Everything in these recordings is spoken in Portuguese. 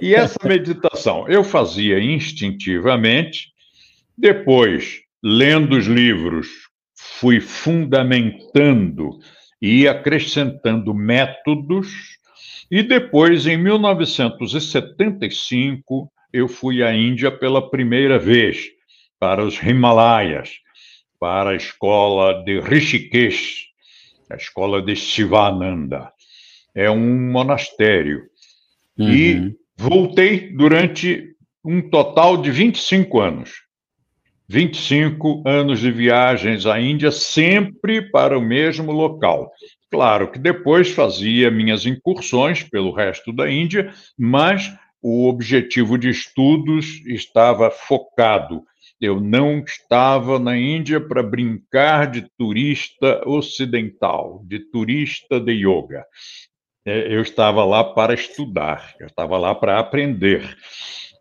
E essa meditação eu fazia instintivamente, depois, lendo os livros, fui fundamentando e acrescentando métodos, e depois, em 1975, eu fui à Índia pela primeira vez, para os Himalaias, para a escola de Rishikesh, a escola de Shivananda. É um monastério. Uhum. E voltei durante um total de 25 anos. 25 anos de viagens à Índia, sempre para o mesmo local. Claro que depois fazia minhas incursões pelo resto da Índia, mas o objetivo de estudos estava focado. Eu não estava na Índia para brincar de turista ocidental, de turista de yoga. É, eu estava lá para estudar, eu estava lá para aprender.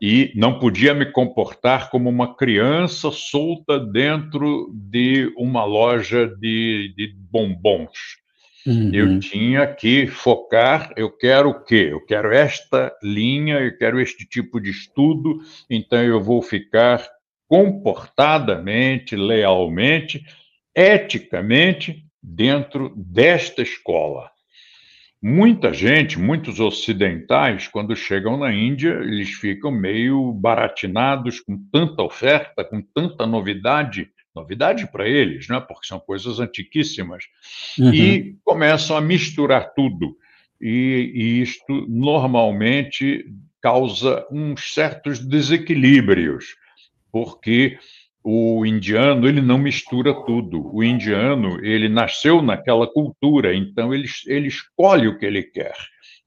E não podia me comportar como uma criança solta dentro de uma loja de, de bombons. Uhum. Eu tinha que focar, eu quero o quê? Eu quero esta linha, eu quero este tipo de estudo, então eu vou ficar comportadamente, lealmente, eticamente dentro desta escola. Muita gente, muitos ocidentais, quando chegam na Índia, eles ficam meio baratinados com tanta oferta, com tanta novidade, novidade para eles, né? porque são coisas antiquíssimas, uhum. e começam a misturar tudo. E, e isto normalmente causa uns certos desequilíbrios, porque o indiano ele não mistura tudo. O indiano ele nasceu naquela cultura, então ele, ele escolhe o que ele quer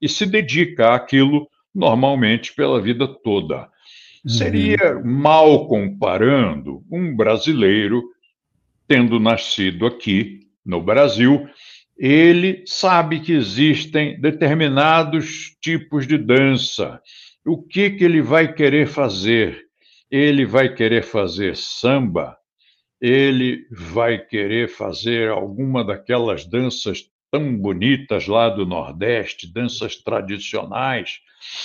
e se dedica àquilo normalmente pela vida toda. Uhum. Seria mal comparando um brasileiro tendo nascido aqui no Brasil, ele sabe que existem determinados tipos de dança. O que que ele vai querer fazer? Ele vai querer fazer samba, ele vai querer fazer alguma daquelas danças tão bonitas lá do Nordeste, danças tradicionais?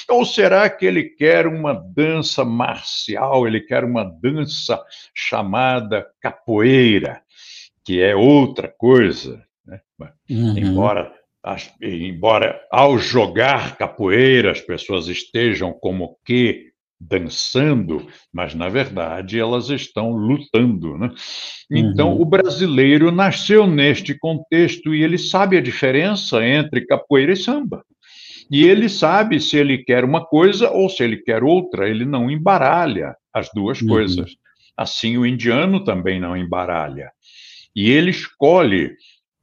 Ou será que ele quer uma dança marcial, ele quer uma dança chamada capoeira, que é outra coisa? Né? Uhum. Embora, embora ao jogar capoeira as pessoas estejam como que dançando, mas na verdade elas estão lutando. Né? Então, uhum. o brasileiro nasceu neste contexto e ele sabe a diferença entre capoeira e samba. E ele sabe se ele quer uma coisa ou se ele quer outra, ele não embaralha as duas uhum. coisas. Assim, o indiano também não embaralha. E ele escolhe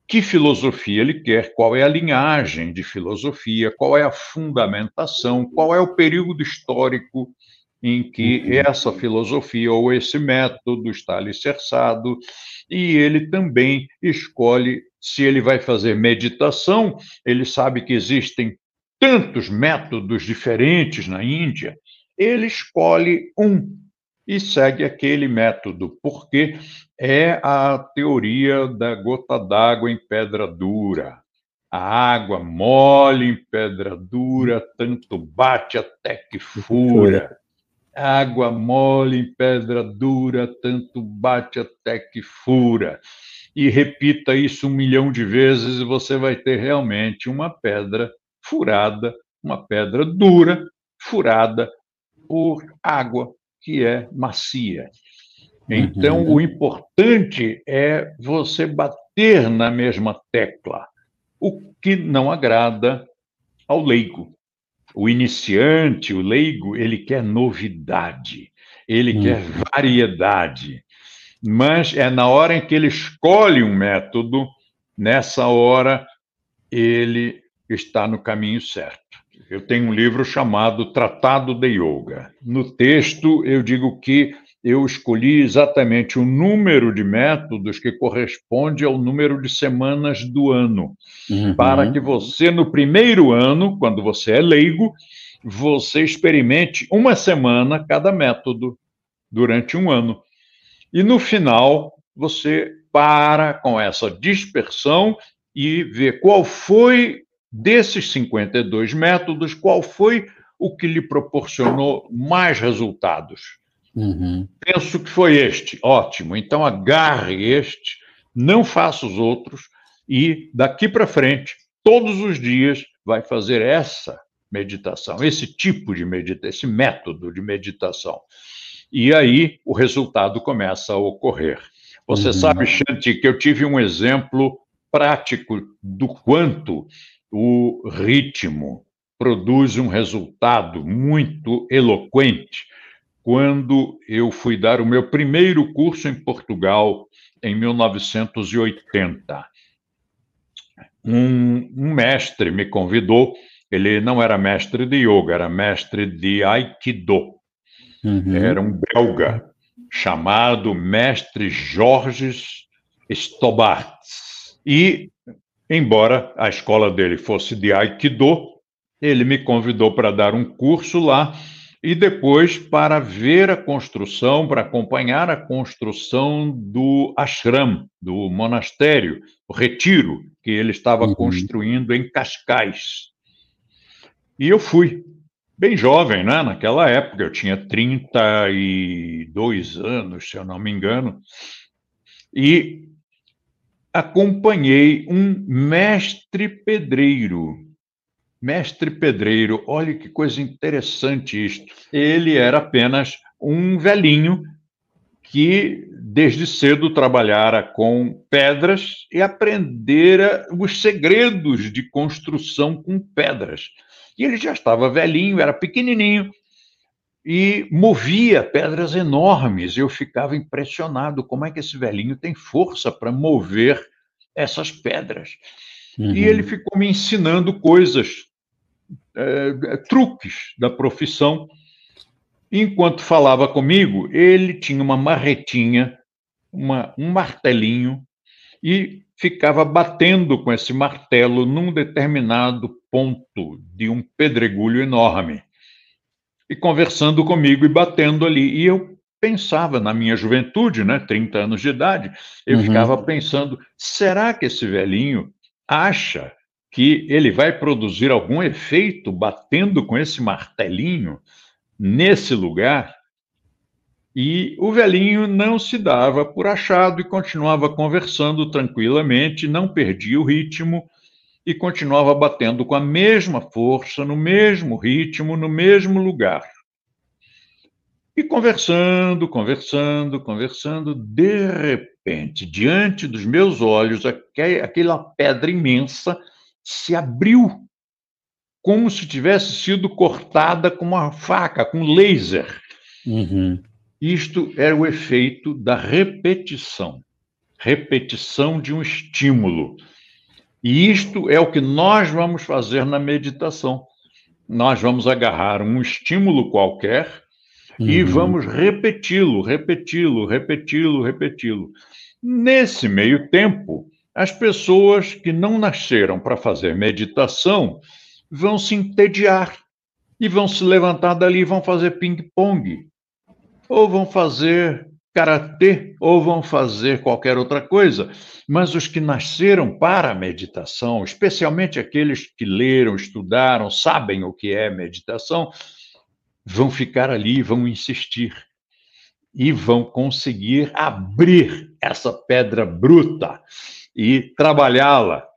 que filosofia ele quer, qual é a linhagem de filosofia, qual é a fundamentação, qual é o período histórico em que uhum. essa filosofia ou esse método está alicerçado, e ele também escolhe se ele vai fazer meditação, ele sabe que existem tantos métodos diferentes na Índia, ele escolhe um e segue aquele método, porque é a teoria da gota d'água em pedra dura. A água mole em pedra dura, tanto bate até que fura. Água mole em pedra dura, tanto bate até que fura. E repita isso um milhão de vezes e você vai ter realmente uma pedra furada, uma pedra dura, furada por água que é macia. Então, uhum. o importante é você bater na mesma tecla, o que não agrada ao leigo. O iniciante, o leigo, ele quer novidade, ele hum. quer variedade. Mas é na hora em que ele escolhe um método, nessa hora ele está no caminho certo. Eu tenho um livro chamado Tratado de Yoga. No texto, eu digo que eu escolhi exatamente o número de métodos que corresponde ao número de semanas do ano, uhum. para que você, no primeiro ano, quando você é leigo, você experimente uma semana cada método durante um ano. E no final, você para com essa dispersão e vê qual foi desses 52 métodos, qual foi o que lhe proporcionou mais resultados? Uhum. Penso que foi este. Ótimo. Então agarre este, não faça os outros e daqui para frente, todos os dias, vai fazer essa meditação, esse tipo de meditação, esse método de meditação. E aí o resultado começa a ocorrer. Você uhum. sabe, Shanti, que eu tive um exemplo prático do quanto o ritmo produz um resultado muito eloquente quando eu fui dar o meu primeiro curso em Portugal em 1980. Um, um mestre me convidou, ele não era mestre de yoga, era mestre de aikido. Uhum. Era um belga chamado mestre Jorges Stobarts. E, embora a escola dele fosse de aikido, ele me convidou para dar um curso lá e depois para ver a construção, para acompanhar a construção do ashram, do monastério, o retiro que ele estava uhum. construindo em Cascais. E eu fui, bem jovem, né? Naquela época, eu tinha 32 anos, se eu não me engano, e acompanhei um mestre pedreiro Mestre pedreiro, olha que coisa interessante isto. Ele era apenas um velhinho que desde cedo trabalhara com pedras e aprendera os segredos de construção com pedras. E ele já estava velhinho, era pequenininho e movia pedras enormes. Eu ficava impressionado como é que esse velhinho tem força para mover essas pedras. Uhum. E ele ficou me ensinando coisas é, truques da profissão. Enquanto falava comigo, ele tinha uma marretinha, uma, um martelinho, e ficava batendo com esse martelo num determinado ponto de um pedregulho enorme. E conversando comigo e batendo ali. E eu pensava na minha juventude, né, 30 anos de idade, eu uhum. ficava pensando: será que esse velhinho acha que ele vai produzir algum efeito batendo com esse martelinho nesse lugar. E o velhinho não se dava por achado e continuava conversando tranquilamente, não perdia o ritmo e continuava batendo com a mesma força, no mesmo ritmo, no mesmo lugar. E conversando, conversando, conversando, de repente, diante dos meus olhos, aquela pedra imensa se abriu como se tivesse sido cortada com uma faca, com laser. Uhum. Isto era o efeito da repetição repetição de um estímulo. E isto é o que nós vamos fazer na meditação. Nós vamos agarrar um estímulo qualquer uhum. e vamos repeti-lo, repeti-lo, repeti-lo, repeti-lo. Nesse meio tempo, as pessoas que não nasceram para fazer meditação vão se entediar e vão se levantar dali e vão fazer ping-pong, ou vão fazer karatê, ou vão fazer qualquer outra coisa. Mas os que nasceram para a meditação, especialmente aqueles que leram, estudaram, sabem o que é meditação, vão ficar ali, vão insistir e vão conseguir abrir essa pedra bruta e trabalhá-la